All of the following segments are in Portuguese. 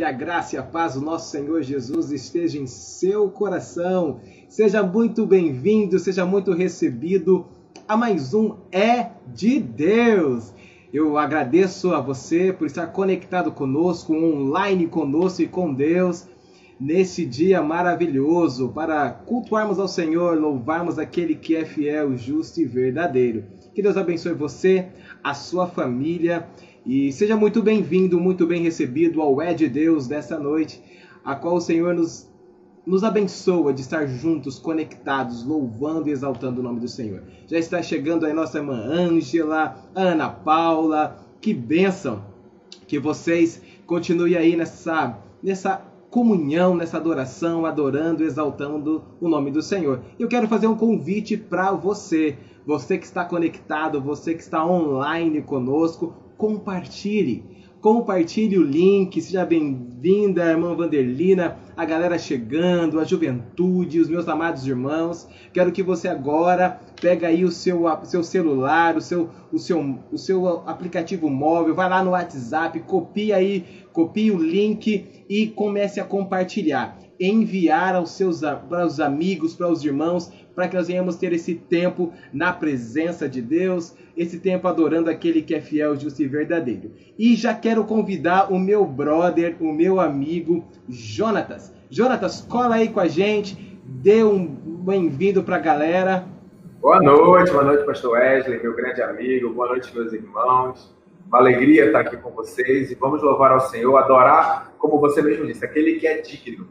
que a graça e a paz do nosso Senhor Jesus esteja em seu coração. Seja muito bem-vindo, seja muito recebido a mais um É de Deus. Eu agradeço a você por estar conectado conosco, online conosco e com Deus nesse dia maravilhoso para cultuarmos ao Senhor, louvarmos aquele que é fiel, justo e verdadeiro. Que Deus abençoe você, a sua família e seja muito bem-vindo, muito bem recebido ao É de Deus desta noite, a qual o Senhor nos, nos abençoa de estar juntos, conectados, louvando e exaltando o nome do Senhor. Já está chegando aí nossa irmã Ângela, Ana Paula, que bênção que vocês continuem aí nessa, nessa comunhão, nessa adoração, adorando, exaltando o nome do Senhor. Eu quero fazer um convite para você, você que está conectado, você que está online conosco, compartilhe. Compartilhe o link, seja bem-vinda, irmã Vanderlina, a galera chegando, a juventude, os meus amados irmãos. Quero que você agora pega aí o seu, seu celular, o seu, o, seu, o seu aplicativo móvel, vai lá no WhatsApp, copia aí, copie o link e comece a compartilhar. Enviar aos seus para os amigos, para os irmãos, para que nós venhamos ter esse tempo na presença de Deus, esse tempo adorando aquele que é fiel, justo e verdadeiro. E já quero convidar o meu brother, o meu amigo Jonatas. Jonatas, cola aí com a gente, dê um bem-vindo para a galera. Boa noite, boa noite, pastor Wesley, meu grande amigo, boa noite, meus irmãos. Uma alegria estar aqui com vocês e vamos louvar ao Senhor, adorar, como você mesmo disse, aquele que é digno.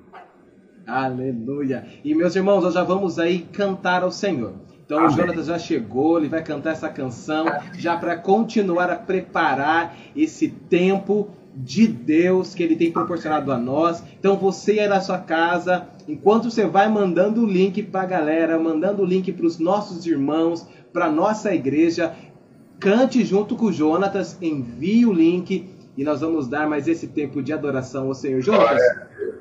Aleluia. E meus irmãos, nós já vamos aí cantar ao Senhor. Então Amém. o Jonatas já chegou, ele vai cantar essa canção já para continuar a preparar esse tempo de Deus que ele tem proporcionado a nós. Então você aí na sua casa, enquanto você vai mandando o link para a galera, mandando o link para os nossos irmãos, para nossa igreja, cante junto com o Jonatas, envie o link e nós vamos dar mais esse tempo de adoração ao Senhor. Jonatas,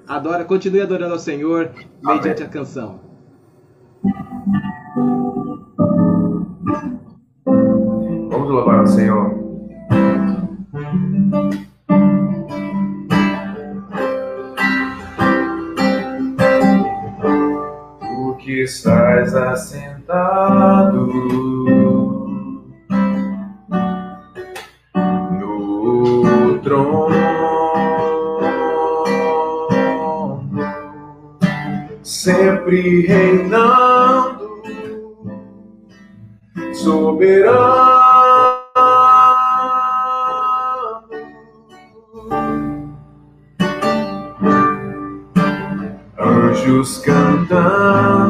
adora, continue adorando ao Senhor mediante a canção. Vamos louvar ao Senhor. O que estás assentado sempre reinando, soberano. Anjos cantando,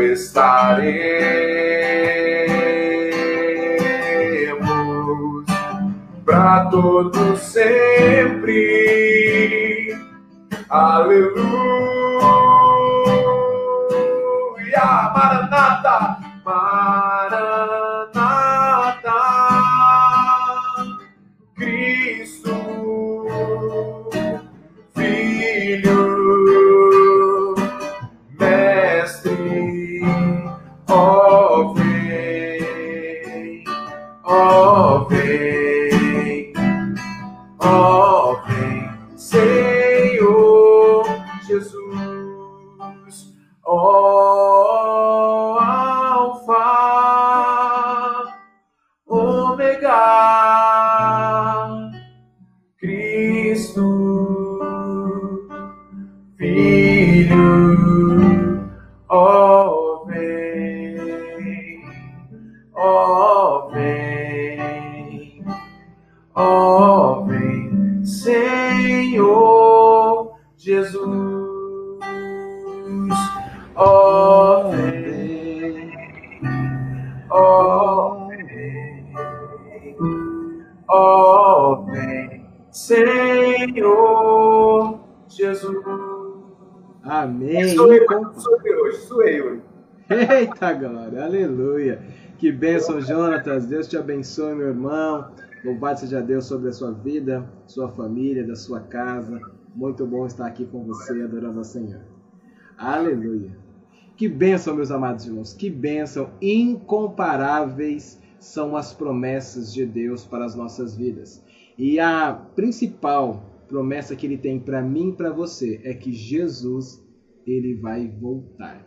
estaremos para todo sempre. Aleluia, Maranata, Jesus, oh vem, oh vem, oh Senhor Jesus. Amém. Sou eu, Incom- sou eu hoje, sou eu. Eita glória, aleluia. Que bênção, Jonatas. Deus te abençoe, meu irmão. Louvado seja Deus sobre a sua vida, sua família, da sua casa. Muito bom estar aqui com você, adorando ao Senhor. Aleluia. Que bênção, meus amados irmãos. Que bênção. Incomparáveis são as promessas de Deus para as nossas vidas. E a principal promessa que ele tem para mim e para você é que Jesus, ele vai voltar.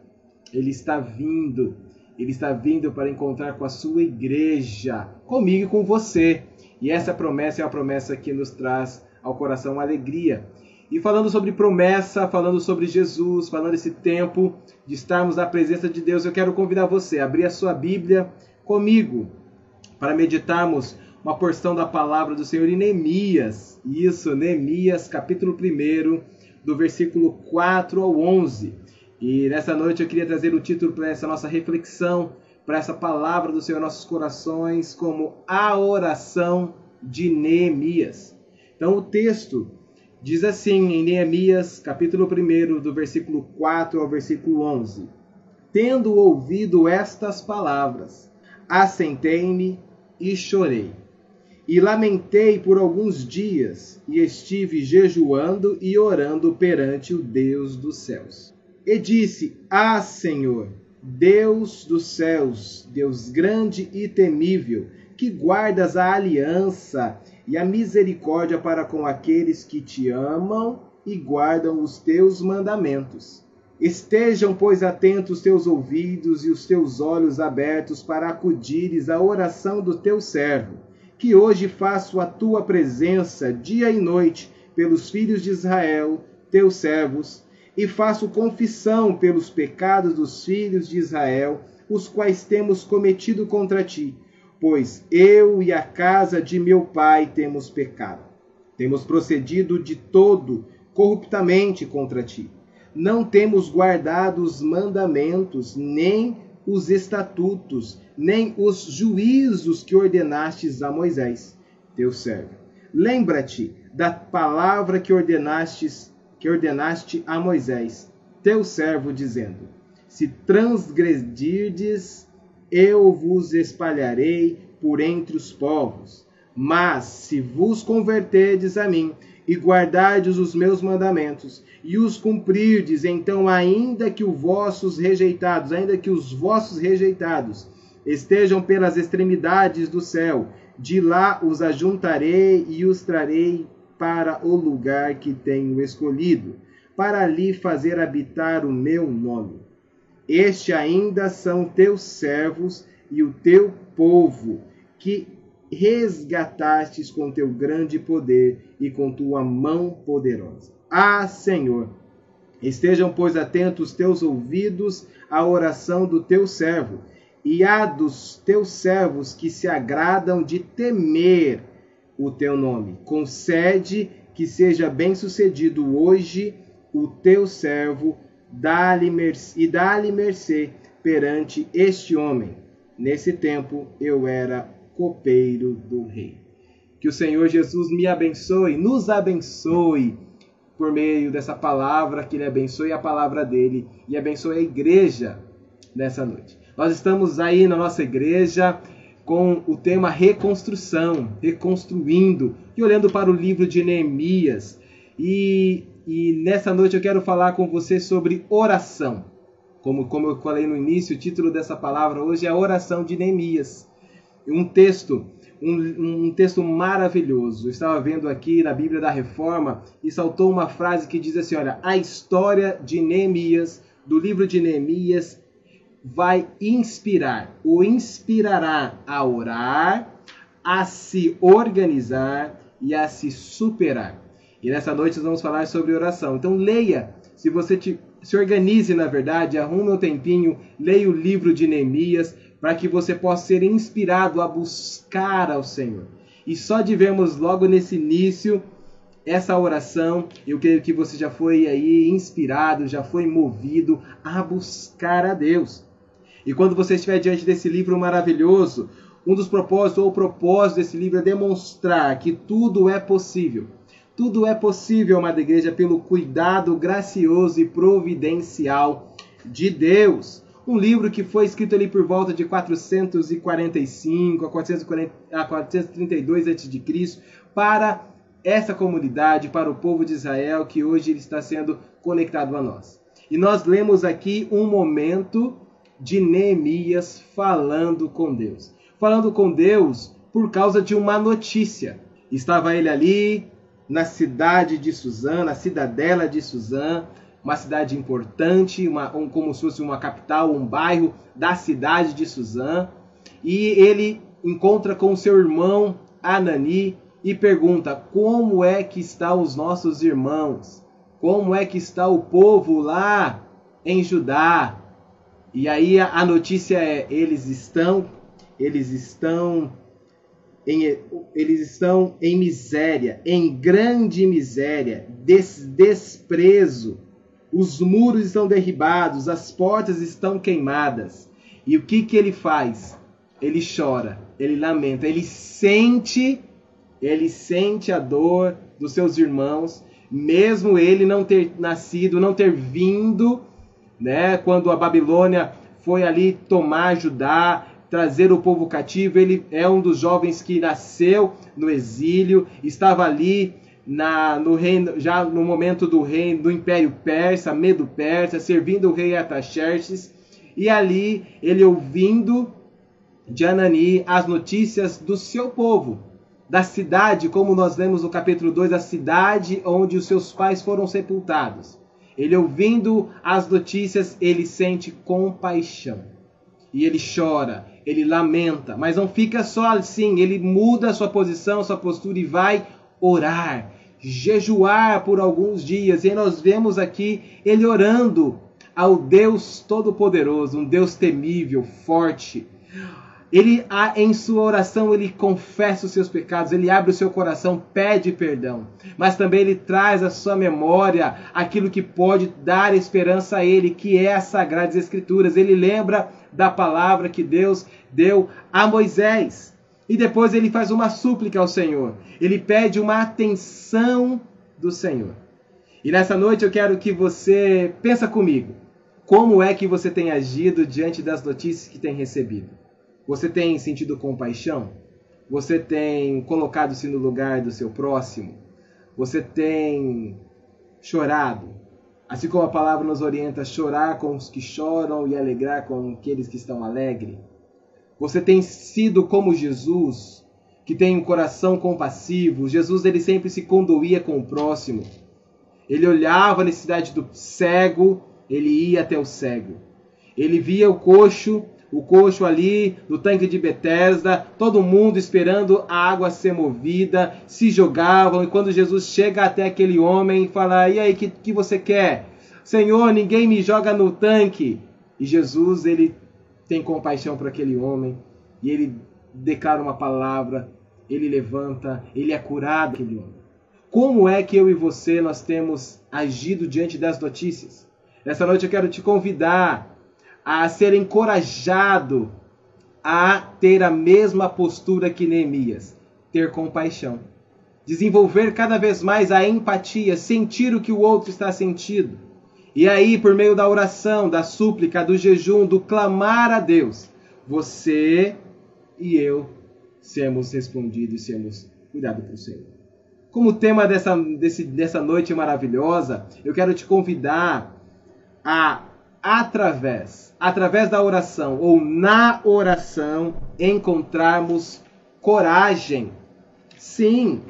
Ele está vindo. Ele está vindo para encontrar com a sua igreja, comigo e com você. E essa promessa é uma promessa que nos traz ao coração alegria. E falando sobre promessa, falando sobre Jesus, falando esse tempo de estarmos na presença de Deus, eu quero convidar você a abrir a sua Bíblia comigo para meditarmos uma porção da palavra do Senhor em Neemias. Isso, Neemias, capítulo 1, do versículo 4 ao 11. E nessa noite eu queria trazer o título para essa nossa reflexão, para essa palavra do Senhor em nossos corações, como a oração de Neemias. Então o texto diz assim em Neemias, capítulo 1, do versículo 4 ao versículo 11: Tendo ouvido estas palavras, assentei-me e chorei. E lamentei por alguns dias, e estive jejuando e orando perante o Deus dos céus. E disse: Ah, Senhor, Deus dos céus, Deus grande e temível, que guardas a aliança e a misericórdia para com aqueles que te amam e guardam os teus mandamentos. Estejam, pois, atentos teus ouvidos e os teus olhos abertos para acudires à oração do teu servo, que hoje faço a tua presença dia e noite pelos filhos de Israel, teus servos, e faço confissão pelos pecados dos filhos de Israel, os quais temos cometido contra ti, pois eu e a casa de meu pai temos pecado. Temos procedido de todo corruptamente contra ti. Não temos guardado os mandamentos, nem os estatutos, nem os juízos que ordenastes a Moisés, teu servo. Lembra-te da palavra que ordenastes, que ordenaste a Moisés, teu servo, dizendo: Se transgredirdes, eu vos espalharei por entre os povos. Mas se vos converterdes a mim e guardardes os meus mandamentos e os cumprirdes, então ainda que os vossos rejeitados, ainda que os vossos rejeitados estejam pelas extremidades do céu, de lá os ajuntarei e os trarei para o lugar que tenho escolhido, para ali fazer habitar o meu nome. Este ainda são teus servos e o teu povo, que resgatastes com teu grande poder e com tua mão poderosa. Ah, Senhor, estejam, pois, atentos teus ouvidos à oração do teu servo e à dos teus servos que se agradam de temer o teu nome. Concede que seja bem-sucedido hoje o teu servo e dá-lhe mercê perante este homem. Nesse tempo eu era copeiro do rei. Que o Senhor Jesus me abençoe, nos abençoe por meio dessa palavra, que Ele abençoe a palavra dele e abençoe a igreja nessa noite. Nós estamos aí na nossa igreja com o tema reconstrução, reconstruindo, e olhando para o livro de Neemias. E, e nessa noite eu quero falar com você sobre oração. Como, como eu falei no início, o título dessa palavra hoje é a oração de Neemias um texto um, um, texto maravilhoso. Eu estava vendo aqui na Bíblia da Reforma e saltou uma frase que diz assim: olha, a história de Neemias, do livro de Neemias, vai inspirar, o inspirará a orar, a se organizar e a se superar. E nessa noite nós vamos falar sobre oração. Então leia, se você te, se organize na verdade, arrume um tempinho, leia o livro de Neemias, para que você possa ser inspirado a buscar ao Senhor. E só de vermos logo nesse início essa oração, eu creio que você já foi aí inspirado, já foi movido a buscar a Deus. E quando você estiver diante desse livro maravilhoso, um dos propósitos ou o propósito desse livro é demonstrar que tudo é possível. Tudo é possível, amada igreja, pelo cuidado gracioso e providencial de Deus. Um livro que foi escrito ali por volta de 445 a, 440, a 432 a.C. para essa comunidade, para o povo de Israel que hoje está sendo conectado a nós. E nós lemos aqui um momento de Neemias falando com Deus. Falando com Deus por causa de uma notícia. Estava ele ali na cidade de Suzã, na cidadela de Suzã, uma cidade importante, uma, um, como se fosse uma capital, um bairro da cidade de Suzã. E ele encontra com seu irmão Anani e pergunta: Como é que estão os nossos irmãos? Como é que está o povo lá em Judá? E aí a notícia é: eles estão, eles estão em, eles estão em miséria, em grande miséria, des, desprezo. Os muros estão derribados, as portas estão queimadas. E o que, que ele faz? Ele chora, ele lamenta, ele sente, ele sente a dor dos seus irmãos, mesmo ele não ter nascido, não ter vindo né? Quando a Babilônia foi ali tomar Judá, trazer o povo cativo, ele é um dos jovens que nasceu no exílio, estava ali na, no reino, já no momento do reino do Império Persa, Medo Persa, servindo o rei Ataxerxes, e ali ele ouvindo de Anani as notícias do seu povo, da cidade, como nós lemos no capítulo 2, a cidade onde os seus pais foram sepultados. Ele ouvindo as notícias, ele sente compaixão. E ele chora, ele lamenta, mas não fica só assim, ele muda a sua posição, sua postura e vai orar, jejuar por alguns dias. E nós vemos aqui ele orando ao Deus Todo-Poderoso, um Deus temível, forte, ele em sua oração ele confessa os seus pecados, ele abre o seu coração, pede perdão, mas também ele traz à sua memória aquilo que pode dar esperança a ele, que é as sagradas escrituras. Ele lembra da palavra que Deus deu a Moisés. E depois ele faz uma súplica ao Senhor. Ele pede uma atenção do Senhor. E nessa noite eu quero que você pensa comigo. Como é que você tem agido diante das notícias que tem recebido? Você tem sentido compaixão? Você tem colocado-se no lugar do seu próximo? Você tem chorado? Assim como a palavra nos orienta a chorar com os que choram e alegrar com aqueles que estão alegres? Você tem sido como Jesus, que tem um coração compassivo? Jesus ele sempre se conduía com o próximo. Ele olhava a necessidade do cego, ele ia até o cego. Ele via o coxo, o coxo ali no tanque de Betesda, todo mundo esperando a água ser movida, se jogavam, e quando Jesus chega até aquele homem e fala: E aí, o que, que você quer? Senhor, ninguém me joga no tanque. E Jesus, ele tem compaixão por aquele homem, e ele declara uma palavra, ele levanta, ele é curado aquele homem. Como é que eu e você nós temos agido diante das notícias? Nessa noite eu quero te convidar a ser encorajado a ter a mesma postura que Neemias, ter compaixão. Desenvolver cada vez mais a empatia, sentir o que o outro está sentindo. E aí, por meio da oração, da súplica, do jejum, do clamar a Deus, você e eu sermos respondidos sermos cuidados pelo Senhor. Como tema dessa, desse, dessa noite maravilhosa, eu quero te convidar a através, através da oração ou na oração, encontrarmos coragem. Sim,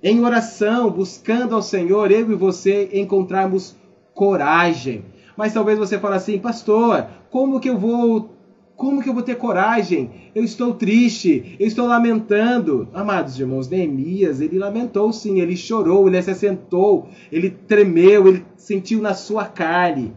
em oração, buscando ao Senhor, eu e você encontrarmos coragem. Mas talvez você fale assim, pastor, como que eu vou como que eu vou ter coragem? Eu estou triste, eu estou lamentando. Amados irmãos, Neemias, ele lamentou sim, ele chorou, ele se assentou, ele tremeu, ele sentiu na sua carne.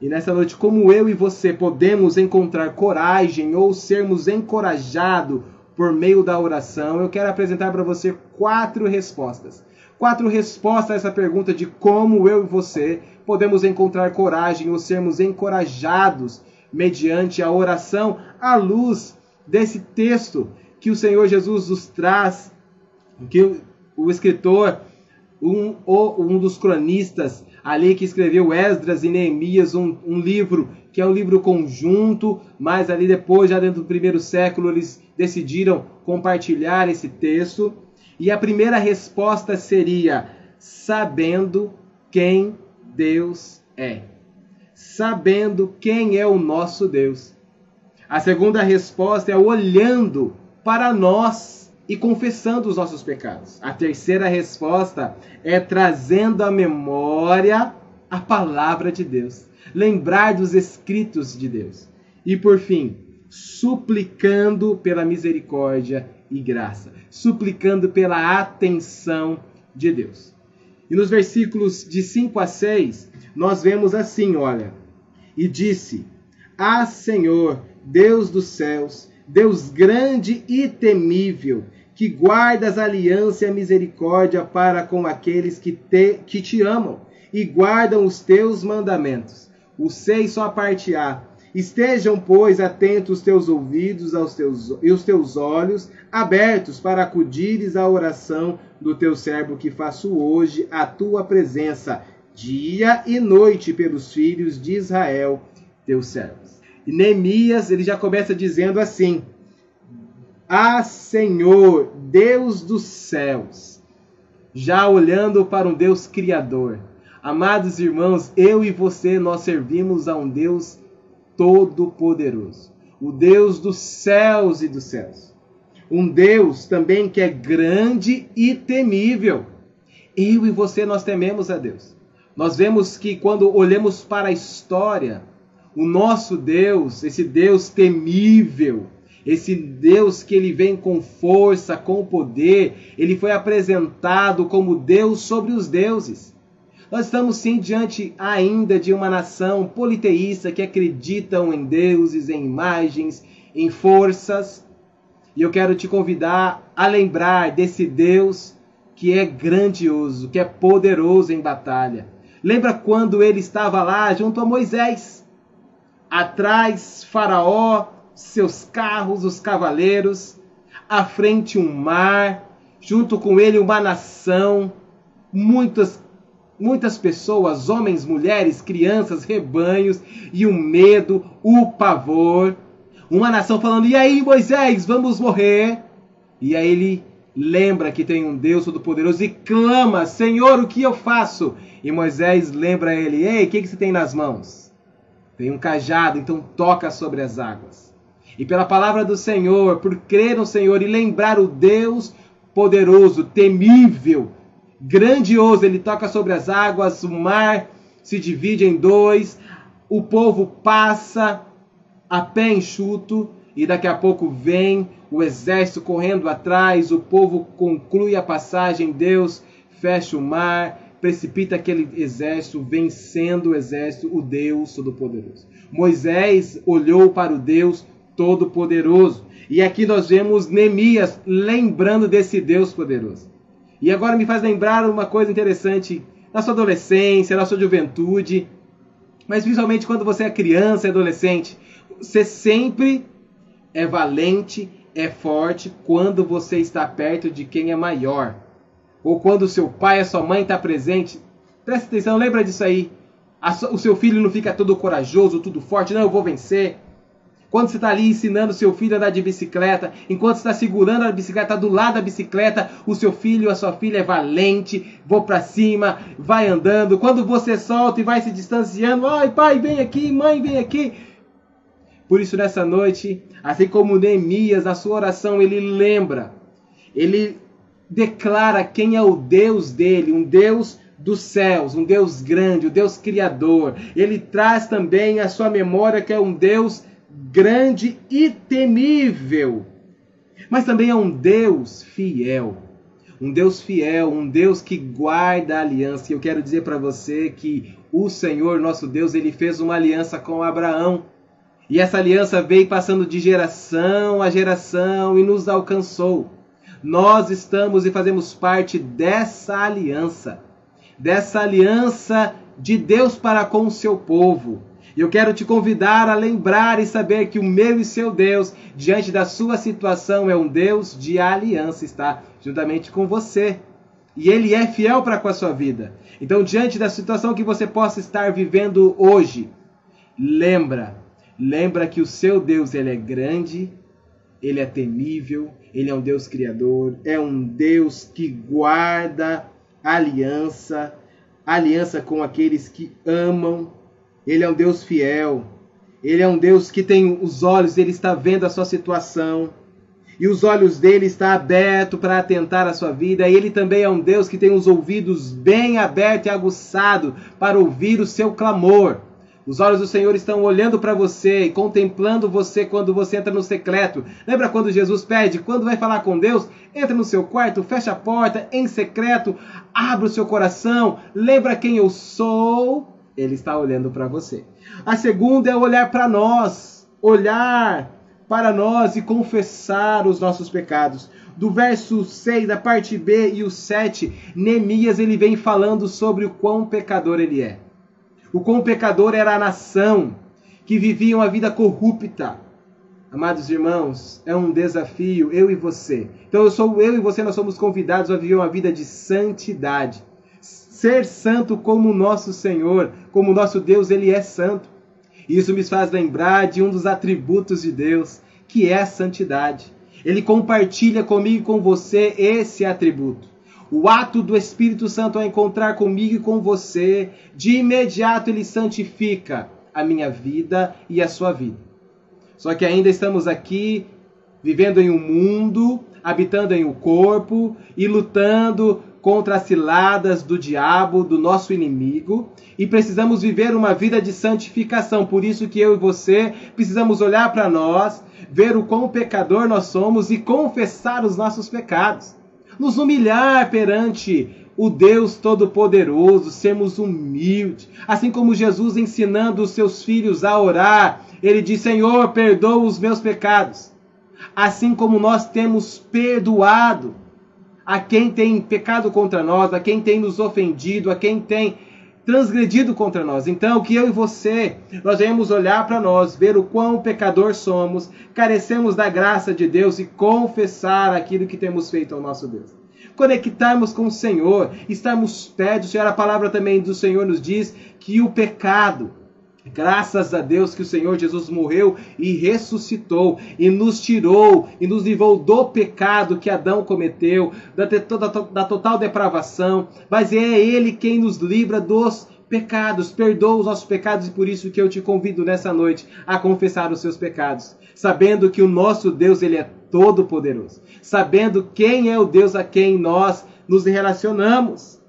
E nessa noite, como eu e você podemos encontrar coragem ou sermos encorajados por meio da oração, eu quero apresentar para você quatro respostas. Quatro respostas a essa pergunta de como eu e você podemos encontrar coragem ou sermos encorajados mediante a oração à luz desse texto que o Senhor Jesus nos traz, que o escritor, um, um dos cronistas ali que escreveu Esdras e Neemias, um, um livro que é um livro conjunto, mas ali depois, já dentro do primeiro século, eles decidiram compartilhar esse texto. E a primeira resposta seria: sabendo quem Deus é sabendo quem é o nosso Deus. A segunda resposta é olhando para nós e confessando os nossos pecados. A terceira resposta é trazendo à memória a palavra de Deus, lembrar dos escritos de Deus. E por fim, suplicando pela misericórdia e graça, suplicando pela atenção de Deus. E nos versículos de 5 a 6, nós vemos assim, olha, e disse: Ah, Senhor, Deus dos céus, Deus grande e temível, que guardas a aliança e a misericórdia para com aqueles que te, que te amam e guardam os teus mandamentos. O seis só a parte A. Estejam, pois, atentos os teus ouvidos aos teus, e os teus olhos abertos para acudires à oração do teu servo que faço hoje a tua presença dia e noite pelos filhos de Israel, teus servos. E Neemias, ele já começa dizendo assim: Ah, Senhor, Deus dos céus, já olhando para um Deus criador. Amados irmãos, eu e você nós servimos a um Deus todo-poderoso, o Deus dos céus e dos céus. Um Deus também que é grande e temível. Eu e você nós tememos a Deus. Nós vemos que quando olhamos para a história, o nosso Deus, esse Deus temível, esse Deus que ele vem com força, com poder, ele foi apresentado como Deus sobre os deuses. Nós estamos sim diante ainda de uma nação politeísta que acreditam em deuses, em imagens, em forças. E eu quero te convidar a lembrar desse Deus que é grandioso, que é poderoso em batalha Lembra quando ele estava lá junto a Moisés? Atrás, Faraó, seus carros, os cavaleiros, à frente um mar, junto com ele uma nação, muitas muitas pessoas, homens, mulheres, crianças, rebanhos e o medo, o pavor. Uma nação falando: "E aí, Moisés, vamos morrer?" E aí ele lembra que tem um Deus todo-poderoso e clama: "Senhor, o que eu faço?" E Moisés lembra ele: Ei, o que, que você tem nas mãos? Tem um cajado, então toca sobre as águas. E pela palavra do Senhor, por crer no Senhor e lembrar o Deus poderoso, temível, grandioso, ele toca sobre as águas, o mar se divide em dois, o povo passa a pé enxuto e daqui a pouco vem o exército correndo atrás, o povo conclui a passagem, Deus fecha o mar, precipita aquele exército, vencendo o exército, o Deus Todo-Poderoso. Moisés olhou para o Deus Todo-Poderoso. E aqui nós vemos Neemias lembrando desse Deus poderoso. E agora me faz lembrar uma coisa interessante na sua adolescência, na sua juventude, mas principalmente quando você é criança e adolescente, você sempre é valente, é forte quando você está perto de quem é maior ou quando seu pai e sua mãe está presente, presta atenção, lembra disso aí. o seu filho não fica todo corajoso, tudo forte, não, eu vou vencer. Quando você está ali ensinando seu filho a andar de bicicleta, enquanto está segurando a bicicleta do lado da bicicleta, o seu filho ou a sua filha é valente, vou para cima, vai andando. Quando você solta e vai se distanciando, ai pai, vem aqui, mãe, vem aqui. Por isso, nessa noite, assim como Neemias, na sua oração, ele lembra ele declara quem é o Deus dele, um Deus dos céus, um Deus grande, um Deus criador. Ele traz também a sua memória que é um Deus grande e temível. Mas também é um Deus fiel. Um Deus fiel, um Deus que guarda a aliança. E eu quero dizer para você que o Senhor, nosso Deus, ele fez uma aliança com Abraão. E essa aliança veio passando de geração a geração e nos alcançou. Nós estamos e fazemos parte dessa aliança, dessa aliança de Deus para com o seu povo. Eu quero te convidar a lembrar e saber que o meu e seu Deus, diante da sua situação, é um Deus de aliança, está juntamente com você. E ele é fiel para com a sua vida. Então, diante da situação que você possa estar vivendo hoje, lembra, lembra que o seu Deus ele é grande, ele é temível, ele é um Deus criador, é um Deus que guarda aliança, aliança com aqueles que amam. Ele é um Deus fiel. Ele é um Deus que tem os olhos, ele está vendo a sua situação. E os olhos dele estão abertos para atentar a sua vida. Ele também é um Deus que tem os ouvidos bem abertos e aguçados para ouvir o seu clamor. Os olhos do Senhor estão olhando para você e contemplando você quando você entra no secreto. Lembra quando Jesus pede, quando vai falar com Deus, entra no seu quarto, fecha a porta em secreto, abre o seu coração, lembra quem eu sou. Ele está olhando para você. A segunda é olhar para nós, olhar para nós e confessar os nossos pecados. Do verso 6, da parte B e o 7, Neemias ele vem falando sobre o quão pecador ele é. O quão pecador era a nação que vivia uma vida corrupta. Amados irmãos, é um desafio, eu e você. Então eu sou eu e você, nós somos convidados a viver uma vida de santidade. Ser santo como nosso Senhor, como o nosso Deus, ele é santo. Isso me faz lembrar de um dos atributos de Deus, que é a santidade. Ele compartilha comigo e com você esse atributo. O ato do Espírito Santo ao encontrar comigo e com você, de imediato ele santifica a minha vida e a sua vida. Só que ainda estamos aqui vivendo em um mundo, habitando em um corpo e lutando contra as ciladas do diabo, do nosso inimigo, e precisamos viver uma vida de santificação. Por isso que eu e você precisamos olhar para nós, ver o quão pecador nós somos e confessar os nossos pecados nos humilhar perante o Deus Todo-Poderoso, sermos humildes. Assim como Jesus ensinando os seus filhos a orar, ele diz: Senhor, perdoa os meus pecados. Assim como nós temos perdoado a quem tem pecado contra nós, a quem tem nos ofendido, a quem tem transgredido contra nós. Então, que eu e você, nós devemos olhar para nós, ver o quão pecador somos, carecemos da graça de Deus e confessar aquilo que temos feito ao nosso Deus. Conectarmos com o Senhor, estarmos perto do Senhor. A palavra também do Senhor nos diz que o pecado, Graças a Deus que o Senhor Jesus morreu e ressuscitou e nos tirou e nos livrou do pecado que Adão cometeu, da, da, da total depravação, mas é Ele quem nos livra dos pecados, perdoa os nossos pecados e por isso que eu te convido nessa noite a confessar os seus pecados, sabendo que o nosso Deus ele é todo poderoso, sabendo quem é o Deus a quem nós nos relacionamos.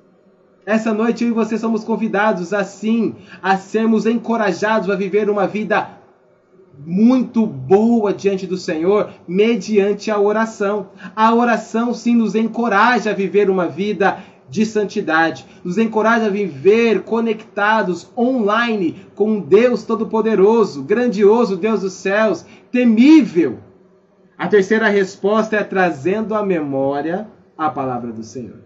Essa noite eu e você somos convidados assim a sermos encorajados a viver uma vida muito boa diante do Senhor mediante a oração. A oração sim nos encoraja a viver uma vida de santidade, nos encoraja a viver conectados online com um Deus todo-poderoso, grandioso Deus dos céus, temível. A terceira resposta é trazendo à memória a palavra do Senhor.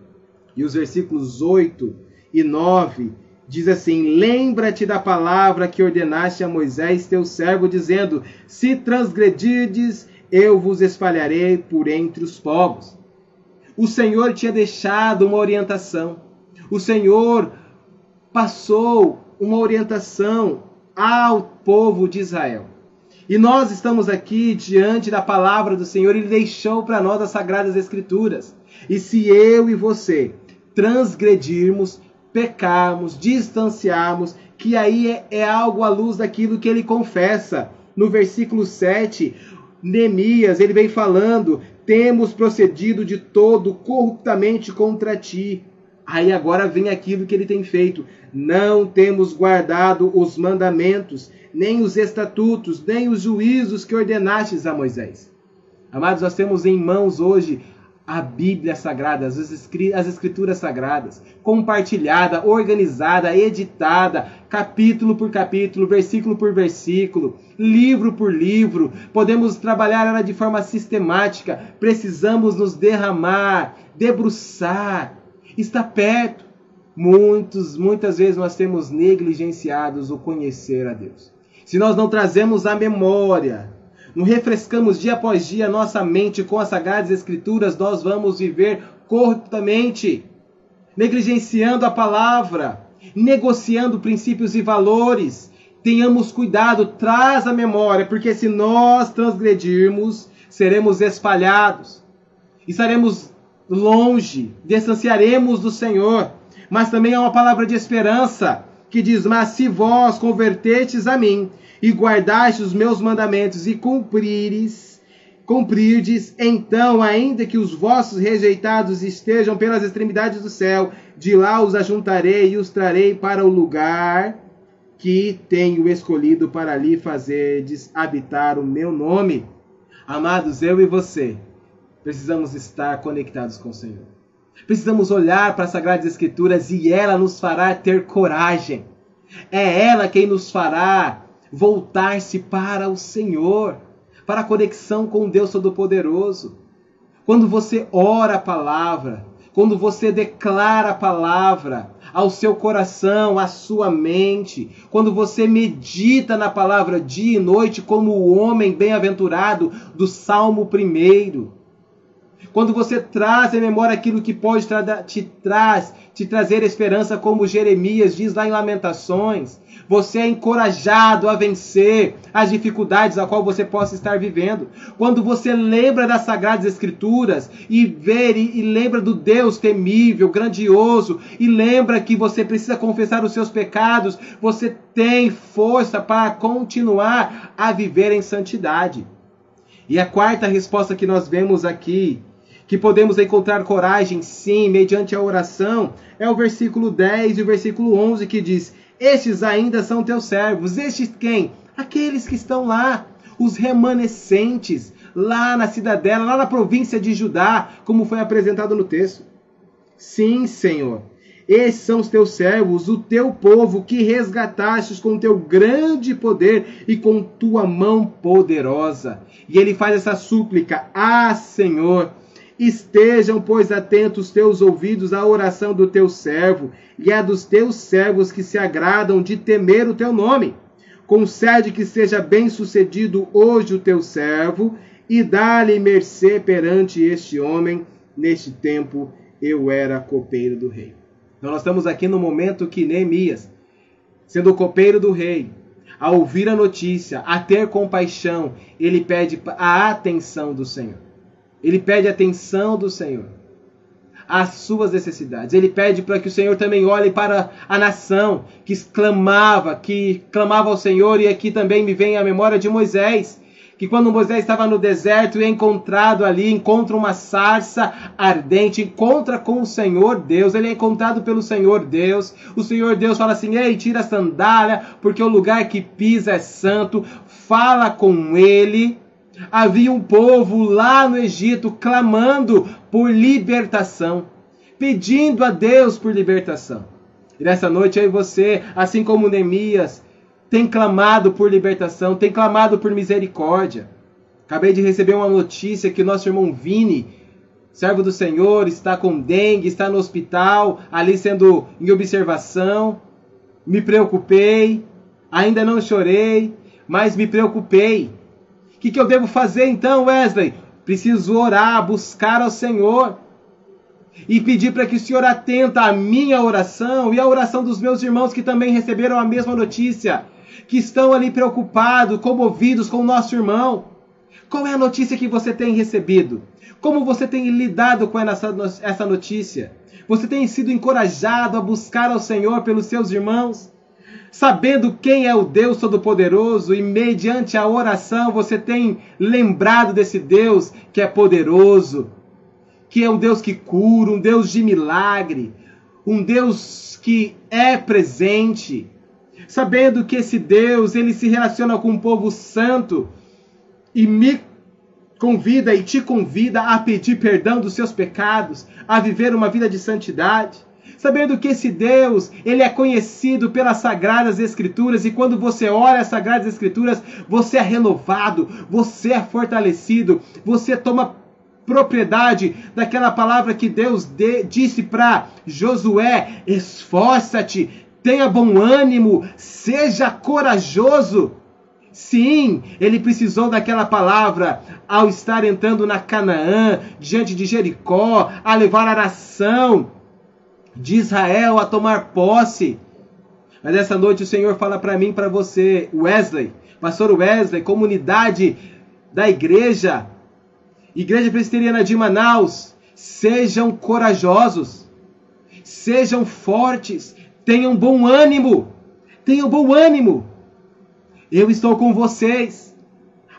E os versículos 8 e 9 diz assim: Lembra-te da palavra que ordenaste a Moisés, teu servo, dizendo: Se transgredirdes, eu vos espalharei por entre os povos. O Senhor tinha deixado uma orientação. O Senhor passou uma orientação ao povo de Israel. E nós estamos aqui diante da palavra do Senhor, ele deixou para nós as sagradas escrituras. E se eu e você transgredirmos, pecarmos, distanciarmos, que aí é, é algo à luz daquilo que ele confessa. No versículo 7, Neemias, ele vem falando: temos procedido de todo corruptamente contra ti. Aí agora vem aquilo que ele tem feito. Não temos guardado os mandamentos, nem os estatutos, nem os juízos que ordenastes a Moisés. Amados, nós temos em mãos hoje a Bíblia Sagrada, as Escrituras Sagradas, compartilhada, organizada, editada, capítulo por capítulo, versículo por versículo, livro por livro. Podemos trabalhar ela de forma sistemática. Precisamos nos derramar, debruçar, está perto. Muitos, muitas vezes nós temos negligenciados o conhecer a Deus. Se nós não trazemos a memória não refrescamos dia após dia nossa mente com as sagradas escrituras, nós vamos viver corruptamente, negligenciando a palavra, negociando princípios e valores. Tenhamos cuidado, traz a memória, porque se nós transgredirmos, seremos espalhados, estaremos longe, distanciaremos do Senhor. Mas também há uma palavra de esperança que diz: Mas se vós convertetes a mim e guardaste os meus mandamentos e cumprires, cumprirdes, então, ainda que os vossos rejeitados estejam pelas extremidades do céu, de lá os ajuntarei e os trarei para o lugar que tenho escolhido para ali fazerdes habitar o meu nome. Amados, eu e você precisamos estar conectados com o Senhor. Precisamos olhar para as Sagradas Escrituras e ela nos fará ter coragem. É ela quem nos fará voltar-se para o Senhor, para a conexão com Deus Todo-Poderoso. Quando você ora a palavra, quando você declara a palavra ao seu coração, à sua mente, quando você medita na palavra dia e noite, como o homem bem-aventurado do Salmo 1. Quando você traz em memória aquilo que pode te, traz, te trazer esperança, como Jeremias diz lá em Lamentações, você é encorajado a vencer as dificuldades a qual você possa estar vivendo. Quando você lembra das Sagradas Escrituras e vê e, e lembra do Deus temível, grandioso, e lembra que você precisa confessar os seus pecados, você tem força para continuar a viver em santidade. E a quarta resposta que nós vemos aqui que podemos encontrar coragem, sim, mediante a oração, é o versículo 10 e o versículo 11 que diz: estes ainda são teus servos. Estes quem? Aqueles que estão lá, os remanescentes, lá na cidadela, lá na província de Judá, como foi apresentado no texto. Sim, Senhor. Esses são os teus servos, o teu povo que resgatastes com teu grande poder e com tua mão poderosa. E ele faz essa súplica: Ah, Senhor, Estejam, pois, atentos teus ouvidos à oração do teu servo e à dos teus servos que se agradam de temer o teu nome. Concede que seja bem-sucedido hoje o teu servo e dá-lhe mercê perante este homem. Neste tempo eu era copeiro do rei. Então, nós estamos aqui no momento que Neemias, sendo o copeiro do rei, a ouvir a notícia, a ter compaixão, ele pede a atenção do Senhor. Ele pede atenção do Senhor às suas necessidades. Ele pede para que o Senhor também olhe para a nação que clamava, que clamava ao Senhor, e aqui também me vem a memória de Moisés, que quando Moisés estava no deserto e é encontrado ali, encontra uma sarça ardente, encontra com o Senhor Deus, ele é encontrado pelo Senhor Deus. O Senhor Deus fala assim: "Ei, tira a sandália, porque o lugar que pisa é santo". Fala com ele Havia um povo lá no Egito clamando por libertação, pedindo a Deus por libertação. E nessa noite e você, assim como Neemias, tem clamado por libertação, tem clamado por misericórdia. Acabei de receber uma notícia que nosso irmão Vini, servo do Senhor, está com dengue, está no hospital, ali sendo em observação. Me preocupei, ainda não chorei, mas me preocupei que, que eu devo fazer então, Wesley? Preciso orar, buscar ao Senhor e pedir para que o Senhor atenta à minha oração e à oração dos meus irmãos que também receberam a mesma notícia, que estão ali preocupados, comovidos com o nosso irmão. Qual é a notícia que você tem recebido? Como você tem lidado com essa notícia? Você tem sido encorajado a buscar ao Senhor pelos seus irmãos? sabendo quem é o Deus Todo-Poderoso e mediante a oração você tem lembrado desse Deus que é poderoso, que é um Deus que cura, um Deus de milagre, um Deus que é presente, sabendo que esse Deus, ele se relaciona com o povo santo e me convida e te convida a pedir perdão dos seus pecados, a viver uma vida de santidade. Sabendo que esse Deus, ele é conhecido pelas sagradas escrituras e quando você olha as sagradas escrituras, você é renovado, você é fortalecido, você toma propriedade daquela palavra que Deus de, disse para Josué: esforça-te, tenha bom ânimo, seja corajoso. Sim, ele precisou daquela palavra ao estar entrando na Canaã, diante de Jericó, a levar a nação de Israel a tomar posse. Mas essa noite o Senhor fala para mim, para você, Wesley, pastor Wesley, comunidade da igreja, Igreja Presbiteriana de Manaus, sejam corajosos, sejam fortes, tenham bom ânimo, tenham bom ânimo. Eu estou com vocês.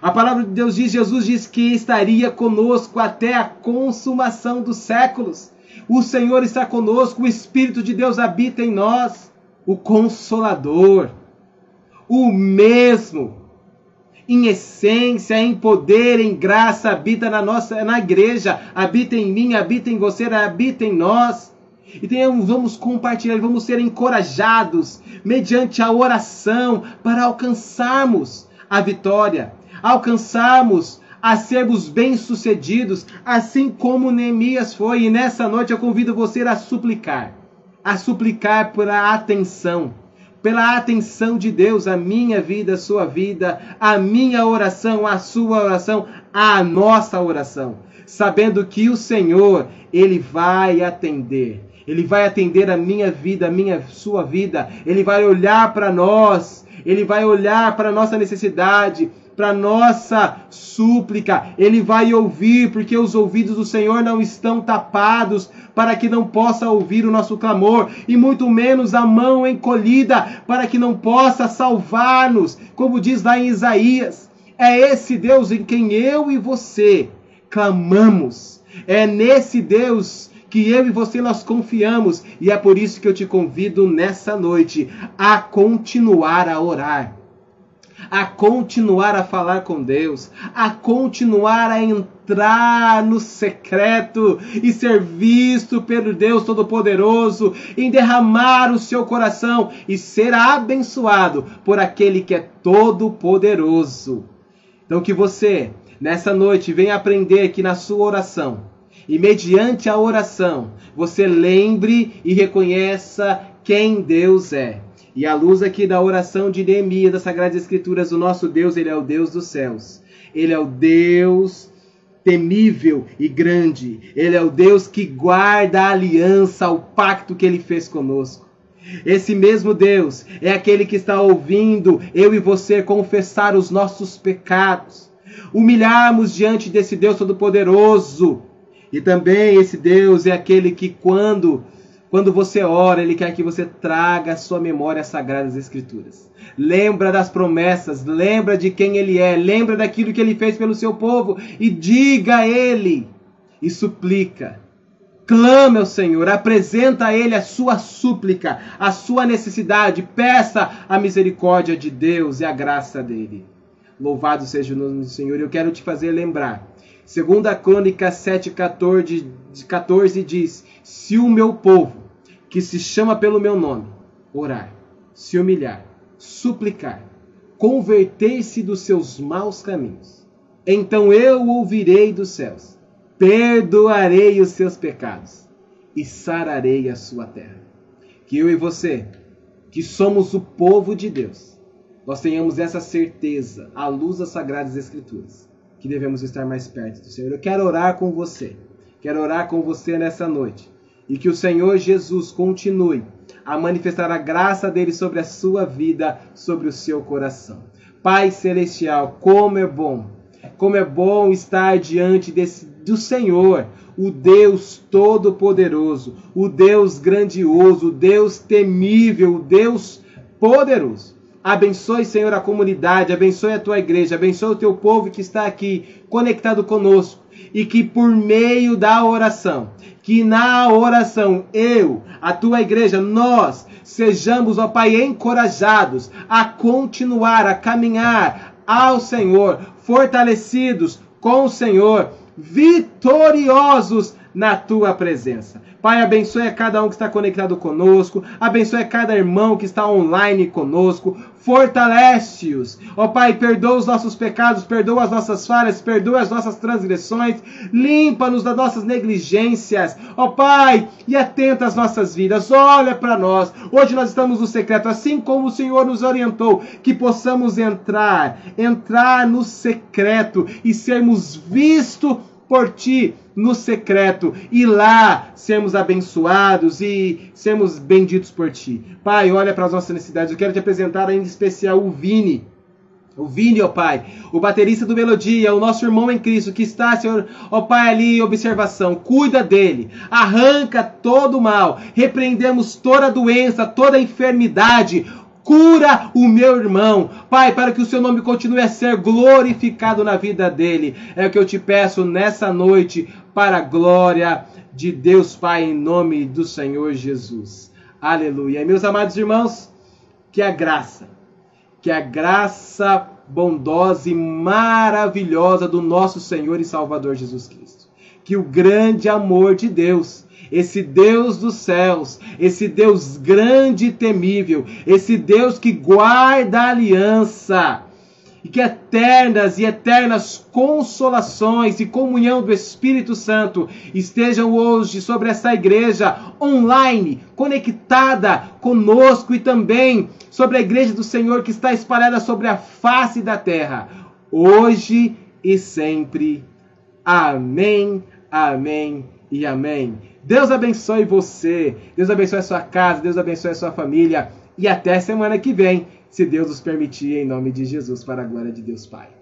A palavra de Deus diz, Jesus diz que estaria conosco até a consumação dos séculos. O Senhor está conosco, o Espírito de Deus habita em nós, o Consolador, o mesmo, em essência, em poder, em graça, habita na nossa, na igreja, habita em mim, habita em você, habita em nós. E então, vamos compartilhar, vamos ser encorajados mediante a oração para alcançarmos a vitória, alcançarmos a sermos bem-sucedidos, assim como Neemias foi. E nessa noite eu convido você a suplicar, a suplicar pela atenção, pela atenção de Deus, a minha vida, a sua vida, a minha oração, a sua oração, a nossa oração, sabendo que o Senhor, ele vai atender. Ele vai atender a minha vida, a minha sua vida. Ele vai olhar para nós. Ele vai olhar para nossa necessidade para nossa súplica. Ele vai ouvir, porque os ouvidos do Senhor não estão tapados para que não possa ouvir o nosso clamor, e muito menos a mão encolhida para que não possa salvar-nos, como diz lá em Isaías. É esse Deus em quem eu e você clamamos. É nesse Deus que eu e você nós confiamos, e é por isso que eu te convido nessa noite a continuar a orar a continuar a falar com Deus, a continuar a entrar no secreto e ser visto pelo Deus Todo-Poderoso, em derramar o seu coração e ser abençoado por aquele que é todo-poderoso. Então que você, nessa noite, venha aprender que na sua oração, e mediante a oração, você lembre e reconheça quem Deus é e à luz aqui da oração de Neemias das Sagradas Escrituras, o nosso Deus, ele é o Deus dos céus. Ele é o Deus temível e grande. Ele é o Deus que guarda a aliança, o pacto que ele fez conosco. Esse mesmo Deus é aquele que está ouvindo eu e você confessar os nossos pecados, humilharmos diante desse Deus Todo-Poderoso. E também esse Deus é aquele que, quando quando você ora, Ele quer que você traga à sua memória as Sagradas Escrituras. Lembra das promessas, lembra de quem Ele é, lembra daquilo que Ele fez pelo seu povo e diga a Ele e suplica. Clame ao Senhor, apresenta a Ele a sua súplica, a sua necessidade, peça a misericórdia de Deus e a graça dele. Louvado seja o nome do Senhor. Eu quero te fazer lembrar. Segunda Crônica 7,14 14 diz: Se o meu povo, que se chama pelo meu nome, orar, se humilhar, suplicar, converter-se dos seus maus caminhos, então eu ouvirei dos céus, perdoarei os seus pecados e sararei a sua terra. Que eu e você, que somos o povo de Deus, nós tenhamos essa certeza à luz das sagradas escrituras, que devemos estar mais perto do Senhor. Eu quero orar com você. Quero orar com você nessa noite e que o Senhor Jesus continue a manifestar a graça dele sobre a sua vida, sobre o seu coração. Pai celestial, como é bom, como é bom estar diante desse, do Senhor, o Deus todo-poderoso, o Deus grandioso, o Deus temível, o Deus poderoso. Abençoe, Senhor, a comunidade, abençoe a tua igreja, abençoe o teu povo que está aqui conectado conosco e que por meio da oração, que na oração eu, a tua igreja, nós sejamos, ó Pai, encorajados a continuar a caminhar ao Senhor, fortalecidos com o Senhor, vitoriosos na tua presença. Pai, abençoe a cada um que está conectado conosco, abençoe a cada irmão que está online conosco, fortalece-os. Ó oh, Pai, perdoa os nossos pecados, perdoa as nossas falhas, perdoa as nossas transgressões, limpa-nos das nossas negligências. Ó oh, Pai, e atenta às nossas vidas, olha para nós. Hoje nós estamos no secreto, assim como o Senhor nos orientou, que possamos entrar, entrar no secreto e sermos vistos por ti no secreto e lá sermos abençoados e sermos benditos por ti. Pai, olha para as nossas necessidades. Eu quero te apresentar em especial o Vini. O Vini, ó Pai, o baterista do Melodia, o nosso irmão em Cristo que está, Senhor, ó Pai, ali em observação, cuida dele, arranca todo o mal, repreendemos toda doença, toda enfermidade, Cura o meu irmão, Pai, para que o seu nome continue a ser glorificado na vida dele. É o que eu te peço nessa noite, para a glória de Deus Pai, em nome do Senhor Jesus. Aleluia. E meus amados irmãos, que a graça, que a graça bondosa e maravilhosa do nosso Senhor e Salvador Jesus Cristo, que o grande amor de Deus esse Deus dos céus, esse Deus grande e temível, esse Deus que guarda a aliança, e que eternas e eternas consolações e comunhão do Espírito Santo estejam hoje sobre essa igreja online, conectada conosco e também sobre a igreja do Senhor que está espalhada sobre a face da terra, hoje e sempre. Amém, amém e amém. Deus abençoe você, Deus abençoe a sua casa, Deus abençoe a sua família e até semana que vem, se Deus nos permitir, em nome de Jesus, para a glória de Deus Pai.